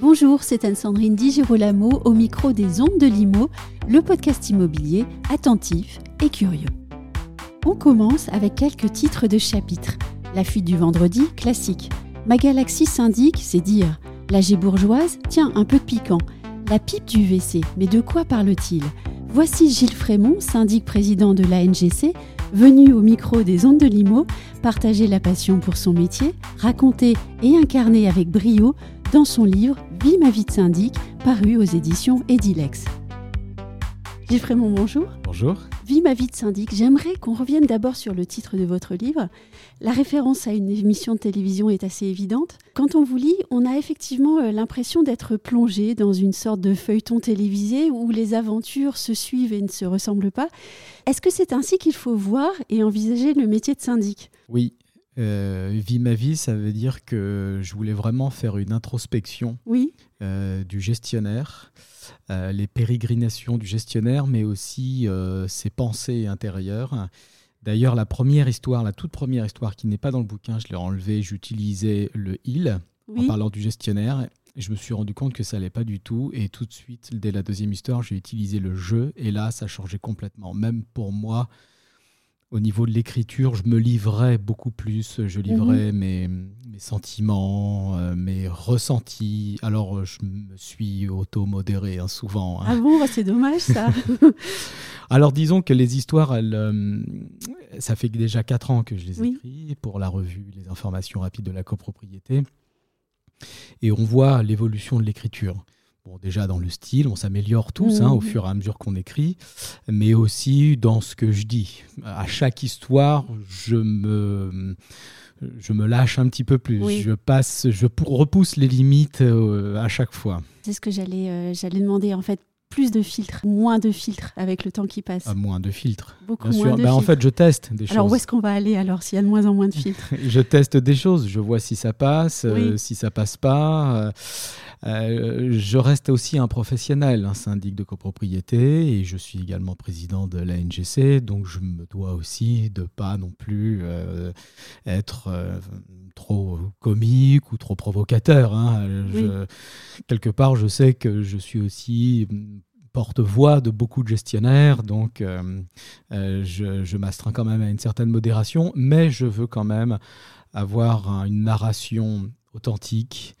Bonjour, c'est Anne-Sandrine Di Girolamo au micro des Ondes de Limo, le podcast immobilier attentif et curieux. On commence avec quelques titres de chapitres. La fuite du vendredi, classique. Ma galaxie syndic, c'est dire. La bourgeoise, tiens, un peu piquant. La pipe du WC, mais de quoi parle-t-il? Voici Gilles Frémont, syndic président de l'ANGC, venu au micro des ondes de Limo, partager la passion pour son métier, raconter et incarner avec brio dans son livre Vie ma vie de syndic, paru aux éditions Edilex. Gilles Frémont, bonjour. Bonjour. Vie ma vie de syndic. J'aimerais qu'on revienne d'abord sur le titre de votre livre. La référence à une émission de télévision est assez évidente. Quand on vous lit, on a effectivement euh, l'impression d'être plongé dans une sorte de feuilleton télévisé où les aventures se suivent et ne se ressemblent pas. Est-ce que c'est ainsi qu'il faut voir et envisager le métier de syndic? Oui, euh, vie ma vie, ça veut dire que je voulais vraiment faire une introspection oui. euh, du gestionnaire, euh, les pérégrinations du gestionnaire, mais aussi ses pensées intérieures. D'ailleurs, la première histoire, la toute première histoire qui n'est pas dans le bouquin, je l'ai enlevée, j'utilisais le il Oui. en parlant du gestionnaire. Je me suis rendu compte que ça allait pas du tout. Et tout de suite, dès la deuxième histoire, j'ai utilisé le jeu. Et là, ça changeait complètement. Même pour moi, au niveau de l'écriture, je me livrais beaucoup plus. Je livrais mes, mes sentiments, euh, mes ressentis. Alors, euh, je me suis auto-modéré hein, souvent. hein. Ah bon, bah, c'est dommage ça. Alors disons que les histoires, elles, euh, ça fait déjà 4 ans que je les Oui. écris pour la revue Les informations rapides de la copropriété. Et on voit l'évolution de l'écriture. Bon, déjà dans le style, on s'améliore tous hein, au Mhm. fur et à mesure qu'on écrit, mais aussi dans ce que je dis. À chaque histoire, je me, je me lâche un petit peu plus. Oui. Je passe, je repousse les limites euh, à chaque fois. c'est ce que j'allais euh, j'allais demander en fait. Plus de filtres, moins de filtres avec le temps qui passe. À moins de filtres. Beaucoup Bien moins sûr. de Ben, en filtres. fait, je teste des Alors choses. où est-ce qu'on va aller alors s'il y a de moins en moins de filtres? Je teste des choses, je vois si ça passe, euh, Oui. si ça passe pas. Euh, je reste aussi un professionnel, un syndic de copropriété, et je suis également président de la NGC, donc je me dois aussi de pas non plus euh, être euh, trop comique ou trop provocateur. hein. Je- quelque part, je sais que je suis aussi porte-voix de beaucoup de gestionnaires, donc euh, euh, je, je m'astreins quand même à une certaine modération, mais je veux quand même avoir un- une narration authentique,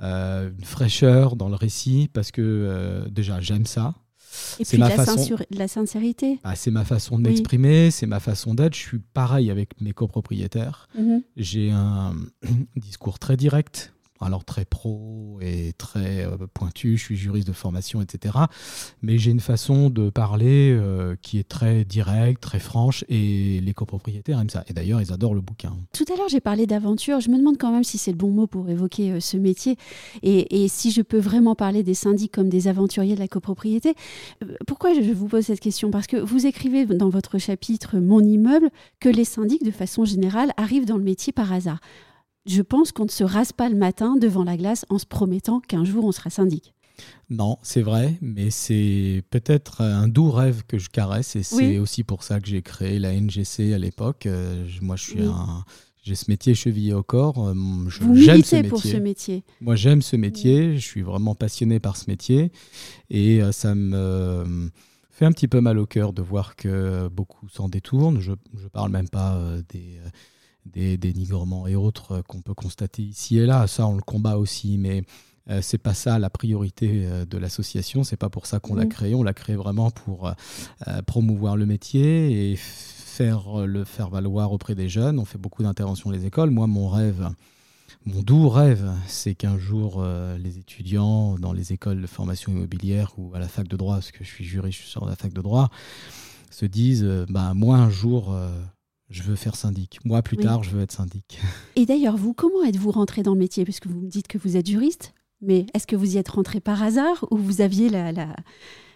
une fraîcheur dans le récit, parce que euh, déjà j'aime ça. Et puis ma la, façon. sincère- la sincérité. Ah, c'est ma façon de Oui. m'exprimer, c'est ma façon d'être. Je suis pareil avec mes copropriétaires. Mhm. J'ai un discours très direct, alors très pro et très euh, pointu. Je suis juriste de formation, etc. Mais j'ai une façon de parler euh, qui est très directe, très franche, et les copropriétaires aiment ça. Et d'ailleurs, ils adorent le bouquin. Tout à l'heure, j'ai parlé d'aventure. Je me demande quand même si c'est le bon mot pour évoquer euh, ce métier et, si je peux vraiment parler des syndics comme des aventuriers de la copropriété. Pourquoi je vous pose cette question? Parce que vous écrivez dans votre chapitre Mon immeuble que les syndics, de façon générale, arrivent dans le métier par hasard. Je pense qu'on ne se rase pas le matin devant la glace en se promettant qu'un jour on sera syndic. Non, c'est vrai, mais c'est peut-être un doux rêve que je caresse, et c'est Oui. aussi pour ça que j'ai créé la NGC à l'époque. Euh, moi, je suis Oui. un. J'ai ce métier chevillé au corps. euh, J'aime ce métier. pour ce métier. Moi, j'aime ce métier, je suis vraiment passionné par ce métier et euh, ça me fait un petit peu mal au cœur de voir que beaucoup s'en détournent. Je ne parle même pas des, des dénigrements et autres euh, qu'on peut constater ici et là. Ça, on le combat aussi, mais euh, c'est pas ça la priorité euh, de l'association. C'est pas pour ça qu'on l'a Mhm. créé. On l'a créé vraiment pour euh, promouvoir le métier et faire le faire valoir auprès des jeunes. On fait beaucoup d'interventions dans les écoles. Moi, mon rêve, mon doux rêve, c'est qu'un jour, les étudiants dans les écoles de formation immobilière ou à la fac de droit, parce que je suis juriste, je suis sur la fac de droit, se disent bah, Moi, un jour, je veux faire syndic. Moi, plus Oui. tard, je veux être syndic. Et d'ailleurs, vous, comment êtes-vous rentré dans le métier? Puisque vous me dites que vous êtes juriste. Mais est-ce que vous y êtes rentré par hasard ou vous aviez la, la,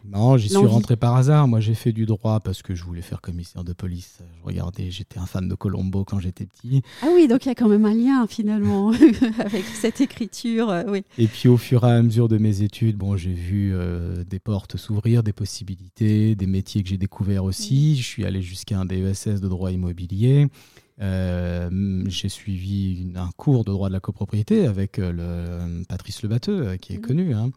non, j'y suis rentré par hasard. Moi, j'ai fait du droit parce que je voulais faire commissaire de police. Je regardais, j'étais un fan de Colombo quand j'étais petit. Ah oui, donc il y a quand même un lien finalement avec cette écriture. Euh, oui. Et puis au fur et à mesure de mes études, bon, j'ai vu euh, des portes s'ouvrir, des possibilités, des métiers que j'ai découverts aussi. Je suis allé jusqu'à un DESS de droit immobilier. Euh, j'ai suivi un cours de droit de la copropriété avec euh, le, Patrice Lebatteux, euh, qui est mmh. connu. Hein.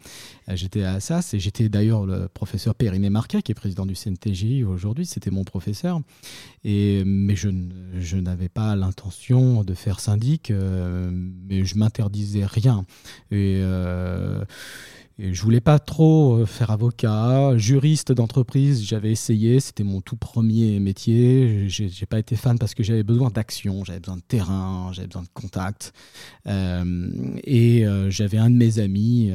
J'étais à Assas et j'étais d'ailleurs le professeur Périmé Marquet, qui est président du CNTJ aujourd'hui. C'était mon professeur. Et, mais je, je n'avais pas l'intention de faire syndic, mais je m'interdisais rien. Et je voulais pas trop euh, faire avocat, juriste d'entreprise. J'avais essayé, c'était mon tout premier métier. J'ai pas été fan parce que j'avais besoin d'action, j'avais besoin de terrain, j'avais besoin de contact. Euh, et euh, j'avais un de mes amis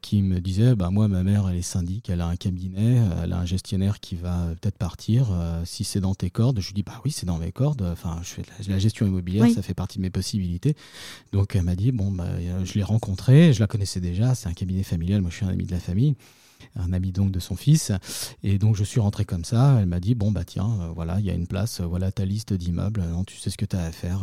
qui me disait bah moi ma mère elle est syndic, elle a un cabinet, euh, elle a un gestionnaire qui va peut-être partir. Euh, si c'est dans tes cordes, je lui dis bah oui c'est dans mes cordes. Enfin je fais de la, gestion immobilière, ça fait partie de mes possibilités. Donc elle m'a dit bon bah je l'ai rencontré, je la connaissais déjà, c'est un cabinet familial, moi je suis un ami de la famille un ami donc de son fils. Et donc je suis rentré comme ça. Elle m'a dit bon bah tiens, voilà, il y a une place, voilà ta liste d'immeubles. tu sais ce que tu as à faire,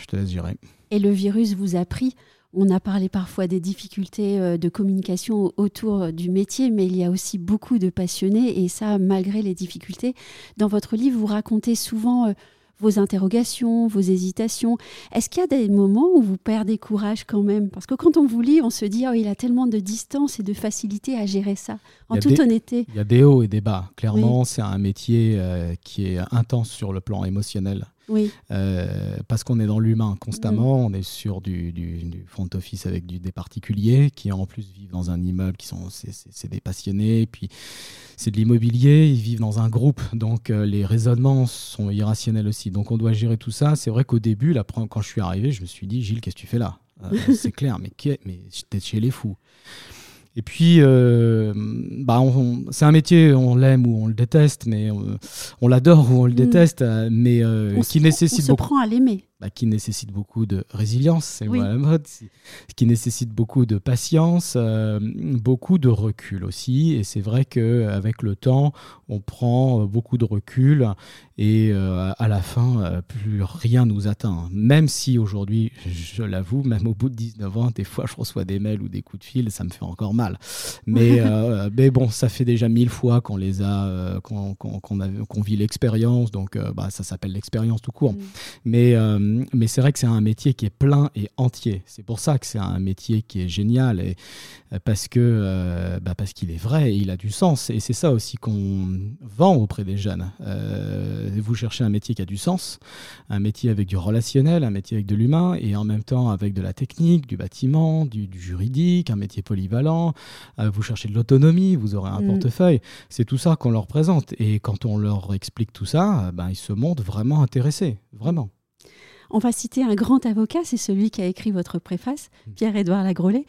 je te laisse gérer. Et le virus vous a pris on a parlé parfois des difficultés euh, de communication autour du métier, mais il y a aussi beaucoup de passionnés et ça, malgré les difficultés. Dans votre livre, vous racontez souvent euh, vos interrogations, vos hésitations. Est-ce qu'il y a des moments où vous perdez courage quand même? Parce que quand on vous lit, on se dit, oh, il a tellement de distance et de facilité à gérer ça, en toute honnêteté. Il y a des hauts et des bas. Clairement, c'est un métier euh, qui est intense sur le plan émotionnel. Oui. Euh, parce qu'on est dans l'humain constamment, on est sur du, front office avec du, des particuliers qui en plus vivent dans un immeuble, qui sont c'est des passionnés, puis c'est de l'immobilier, ils vivent dans un groupe, donc euh, les raisonnements sont irrationnels aussi. Donc on doit gérer tout ça. C'est vrai qu'au début, là, quand je suis arrivé, je me suis dit Gilles, qu'est-ce que tu fais là? Euh, C'est clair, mais, mais t'es chez les fous. Et puis, euh, bah c'est un métier, on l'aime ou on le déteste, mais on, l'adore ou on le mm. déteste, euh, mais euh, qui nécessite on se prend à l'aimer. Bah, qui nécessite beaucoup de résilience, c'est moi la mode, qui nécessite beaucoup de patience, euh, beaucoup de recul aussi. Et c'est vrai qu'avec le temps, on prend euh, beaucoup de recul et euh, à la fin, plus rien nous atteint. Même si aujourd'hui, je l'avoue, même au bout de 19 ans, des fois, je reçois des mails ou des coups de fil, ça me fait encore mal. Mais, mais bon, ça fait déjà mille fois qu'on les a, qu'on vit l'expérience, donc bah, ça s'appelle l'expérience tout court. Mm. Mais euh, mais c'est vrai que c'est un métier qui est plein et entier. C'est pour ça que c'est un métier qui est génial et euh, parce que euh, bah parce qu'il est vrai et il a du sens. Et c'est ça aussi qu'on vend auprès des jeunes. vous cherchez un métier qui a du sens, un métier avec du relationnel, un métier avec de l'humain et en même temps avec de la technique, du bâtiment, du, juridique, un métier polyvalent. vous cherchez de l'autonomie, vous aurez un mm. portefeuille. C'est tout ça qu'on leur présente. Et quand on leur explique tout ça, ben, ils se montrent vraiment intéressés, vraiment. On va citer un grand avocat, c'est celui qui a écrit votre préface, mm. Pierre-Édouard Lagrolet.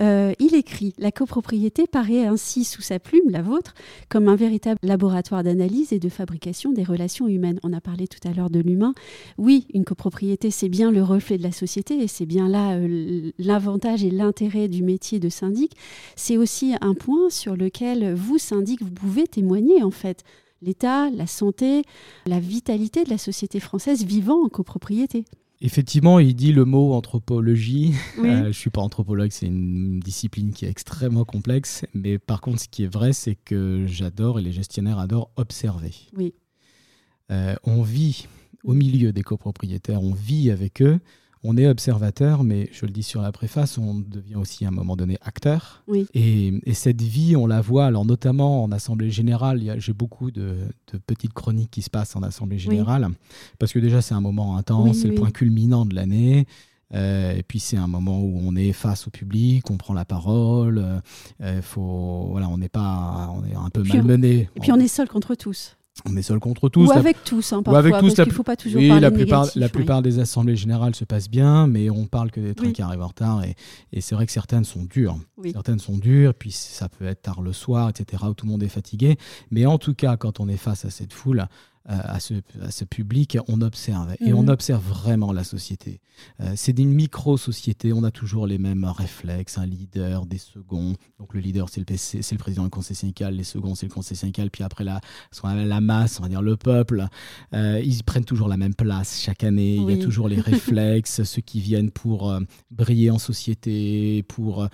Euh, il écrit La copropriété paraît ainsi sous sa plume, la vôtre, comme un véritable laboratoire d'analyse et de fabrication des relations humaines. On a parlé tout à l'heure de l'humain. Oui, une copropriété, c'est bien le reflet de la société et c'est bien là euh, l'avantage et l'intérêt du métier de syndic. C'est aussi un point sur lequel vous, syndic, vous pouvez témoigner en fait l'État, la santé, la vitalité de la société française vivant en copropriété. Effectivement, il dit le mot anthropologie. Euh, je ne suis pas anthropologue, c'est une discipline qui est extrêmement complexe. Mais par contre, ce qui est vrai, c'est que j'adore et les gestionnaires adorent observer. Oui. Euh, on vit au milieu des copropriétaires, on vit avec eux on est observateur, mais je le dis sur la préface, on devient aussi à un moment donné acteur. Et, cette vie, on la voit, alors notamment en Assemblée générale, j'ai beaucoup de, petites chroniques qui se passent en Assemblée générale, parce que déjà c'est un moment intense, c'est le point culminant de l'année. Euh, et puis c'est un moment où on est face au public, on prend la parole. Euh, faut, voilà, on n'est pas, on est un peu malmené. Et puis on est seul contre tous on est seul contre tous. Ou avec tous, hein, parfois, avec tous, parce qu'il faut pas toujours oui, la plupart, la plupart des assemblées générales se passent bien, mais on parle que des trains qui arrivent en retard, et, et c'est vrai que certaines sont dures. Certaines sont dures, puis ça peut être tard le soir, etc., où tout le monde est fatigué. Mais en tout cas, quand on est face à cette foule, à, ce, à, ce, public, on observe. Et on mhm. observe vraiment la société. c'est une micro-société, on a toujours les mêmes réflexes, un leader, des seconds. Donc le leader, c'est le, c'est le président du conseil syndical, les seconds, c'est le conseil syndical, puis après la, la masse, on va dire le peuple. ils prennent toujours la même place chaque année. Il y a toujours les réflexes, ceux qui viennent pour briller en société, pour,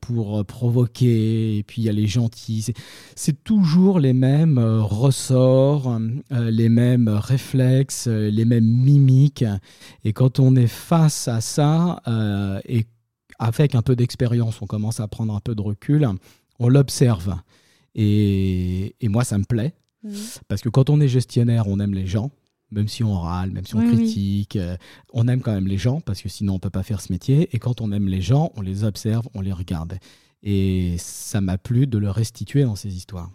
pour provoquer, et puis il y a les gentils. C'est toujours les mêmes euh, ressorts, euh, les mêmes réflexes, euh, les mêmes mimiques. Et quand on est face à ça, et avec un peu d'expérience, on commence à prendre un peu de recul, on l'observe. Et, moi, ça me plaît. Mmh. Parce que quand on est gestionnaire, on aime les gens même si on râle, même si on critique, on aime quand même les gens parce que sinon on ne peut pas faire ce métier. Et quand on aime les gens, on les observe, on les regarde. Et ça m'a plu de le restituer dans ces histoires.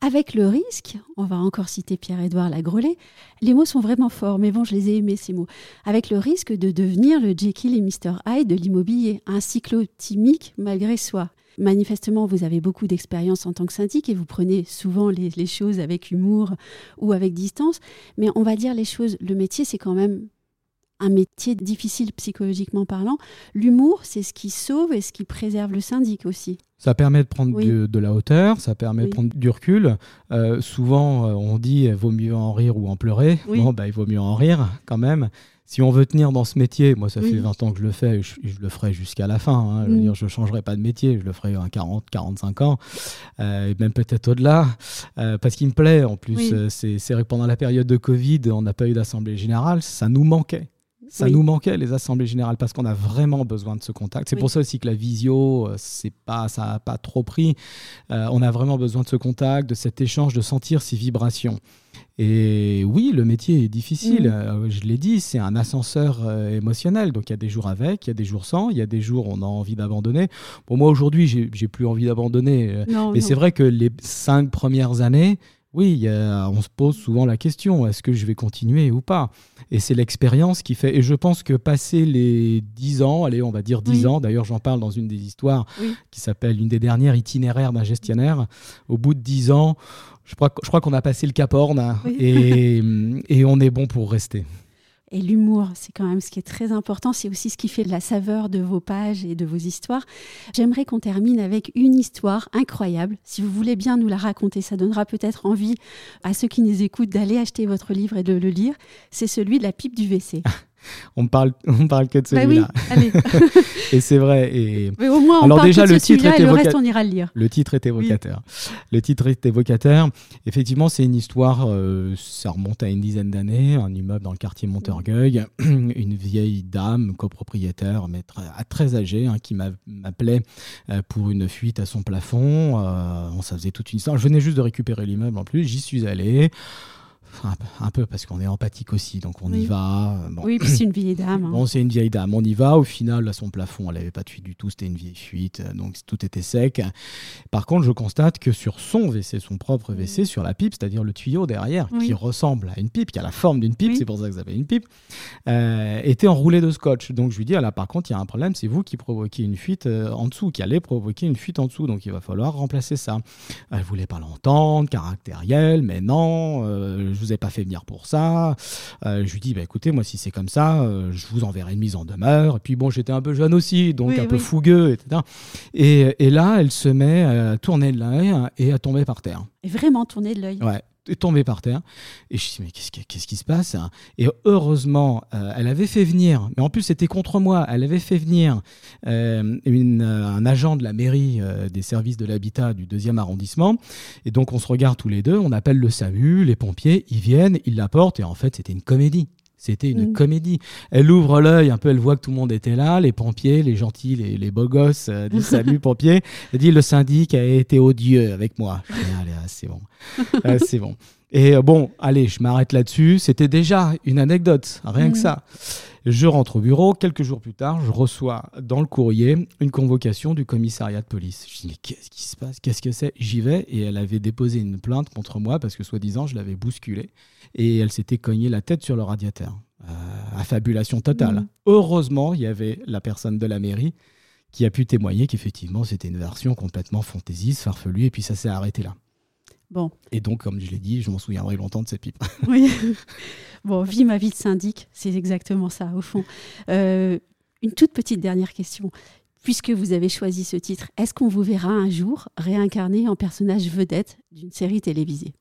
Avec le risque, on va encore citer Pierre-Édouard Lagrelais, les mots sont vraiment forts, mais bon, je les ai aimés ces mots. Avec le risque de devenir le Jekyll et Mr. Hyde de l'immobilier, un cyclotimique malgré soi. Manifestement, vous avez beaucoup d'expérience en tant que syndic et vous prenez souvent les, choses avec humour ou avec distance. Mais on va dire les choses, le métier, c'est quand même un métier difficile psychologiquement parlant. L'humour, c'est ce qui sauve et ce qui préserve le syndic aussi. Ça permet de prendre de, la hauteur, ça permet de prendre du recul. Euh, souvent, euh, on dit vaut mieux en rire ou en pleurer. Bon, bah, il vaut mieux en rire quand même. Si on veut tenir dans ce métier, moi ça fait 20 ans que je le fais, je, je le ferai jusqu'à la fin. Hein. Je ne mm. changerai pas de métier, je le ferai à 40, 45 ans, euh, même peut-être au-delà, parce qu'il me plaît. En plus, c'est vrai que pendant la période de Covid, on n'a pas eu d'assemblée générale, ça nous manquait. Ça nous manquait les assemblées générales parce qu'on a vraiment besoin de ce contact. C'est pour ça aussi que la visio, euh, c'est pas, ça n'a pas trop pris. Euh, on a vraiment besoin de ce contact, de cet échange, de sentir ces vibrations. Et oui, le métier est difficile. Mm. Euh, je l'ai dit, c'est un ascenseur émotionnel. Donc il y a des jours avec, il y a des jours sans, il y a des jours où on a envie d'abandonner. Pour moi aujourd'hui, j'ai plus envie d'abandonner. Mais c'est vrai que les cinq premières années, oui, on se pose souvent la question, est-ce que je vais continuer ou pas? Et c'est l'expérience qui fait. Et je pense que passer les 10 ans, allez, on va dire 10 ans, d'ailleurs j'en parle dans une des histoires qui s'appelle une des dernières itinéraires d'un gestionnaire, au bout de 10 ans, je crois, je crois qu'on a passé le Cap Horn et, et on est bon pour rester. Et l'humour, c'est quand même ce qui est très important. C'est aussi ce qui fait la saveur de vos pages et de vos histoires. J'aimerais qu'on termine avec une histoire incroyable. Si vous voulez bien nous la raconter, ça donnera peut-être envie à ceux qui nous écoutent d'aller acheter votre livre et de le lire. C'est celui de la pipe du WC. on parle, on parle que de bah celui-là. oui, et c'est vrai. Et... Mais au moins, on Alors parle déjà, le titre est le reste, on ira le lire. Le titre est évocateur. Le titre est évocateur. Effectivement, c'est une histoire, euh, ça remonte à une dizaine d'années, un immeuble dans le quartier Montorgueil, une vieille dame copropriétaire, mais très, très âgée, hein, qui m'appelait euh, pour une fuite à son plafond. Euh, on ça faisait toute une histoire. Je venais juste de récupérer l'immeuble en plus, j'y suis allé un peu parce qu'on est empathique aussi, donc on y va. Oui, puis c'est une vieille dame. Hein. Bon, c'est une vieille dame, on y va. Au final, à son plafond, elle n'avait pas de fuite du tout, c'était une vieille fuite, donc tout était sec. Par contre, je constate que sur son WC, son propre WC, sur la pipe, c'est-à-dire le tuyau derrière, qui ressemble à une pipe, qui a la forme d'une pipe, c'est pour ça que ça s'appelle une pipe, euh, était enroulé de scotch. Donc je lui dis, ah là, par contre, il y a un problème, c'est vous qui provoquez une fuite euh, en dessous, qui allez provoquer une fuite en dessous, donc il va falloir remplacer ça. Elle voulait pas l'entendre, caractériel, mais non, euh, je vous ai pas fait venir pour ça. Euh, je lui dis, bah, écoutez, moi, si c'est comme ça, euh, je vous enverrai une mise en demeure. Et puis, bon, j'étais un peu jeune aussi, donc un peu fougueux, etc. Et, et, là, elle se met à tourner de l'œil et à tomber par terre. Et vraiment tourner de l'œil. Ouais est tombée par terre. Et je me suis dit, mais qu'est-ce, qui se passe hein? Et heureusement, euh, elle avait fait venir, mais en plus c'était contre moi, elle avait fait venir euh, euh, un agent de la mairie des services de l'habitat du deuxième arrondissement. Et donc on se regarde tous les deux, on appelle le SAMU, les pompiers, ils viennent, ils l'apportent, et en fait c'était une comédie. C'était une mm. comédie. Elle ouvre l'œil, un peu, elle voit que tout le monde était là, les pompiers, les gentils, les, les beaux gosses euh, salut pompiers. Elle dit le syndic a été odieux avec moi. allez, ah, c'est bon, ah, c'est bon. Et euh, bon, allez, je m'arrête là-dessus. C'était déjà une anecdote, rien que mm. ça. Je rentre au bureau. Quelques jours plus tard, je reçois dans le courrier une convocation du commissariat de police. Je dis, mais qu'est-ce qui se passe? Qu'est-ce que c'est? J'y vais et elle avait déposé une plainte contre moi parce que, soi-disant, je l'avais bousculée et elle s'était cognée la tête sur le radiateur. Euh, affabulation totale. Mmh. Heureusement, il y avait la personne de la mairie qui a pu témoigner qu'effectivement, c'était une version complètement fantaisiste, farfelue, et puis ça s'est arrêté là. Bon. Et donc, comme je l'ai dit, je m'en souviendrai longtemps de cette pipe. Oui. bon, vie ma vie de syndic, c'est exactement ça, au fond. Euh, une toute petite dernière question. Puisque vous avez choisi ce titre, est-ce qu'on vous verra un jour réincarné en personnage vedette d'une série télévisée?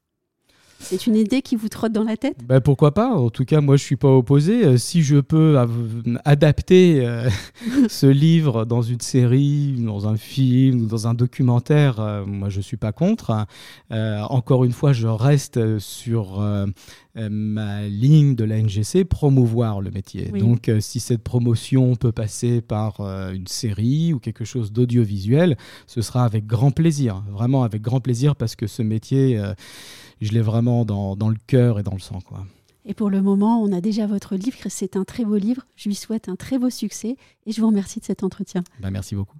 C'est une idée qui vous trotte dans la tête? Ben Pourquoi pas? En tout cas, moi, je ne suis pas opposé. Euh, si je peux adapter euh, ce livre dans une série, dans un film, dans un documentaire, euh, moi, je ne suis pas contre. encore une fois, je reste sur ma ligne de la NGC, promouvoir le métier. Donc, si cette promotion peut passer par une série ou quelque chose d'audiovisuel, ce sera avec grand plaisir. Vraiment avec grand plaisir parce que ce métier je l'ai vraiment dans, le cœur et dans le sang. Quoi. Et pour le moment, on a déjà votre livre. C'est un très beau livre. Je lui souhaite un très beau succès et je vous remercie de cet entretien. Ben, merci beaucoup.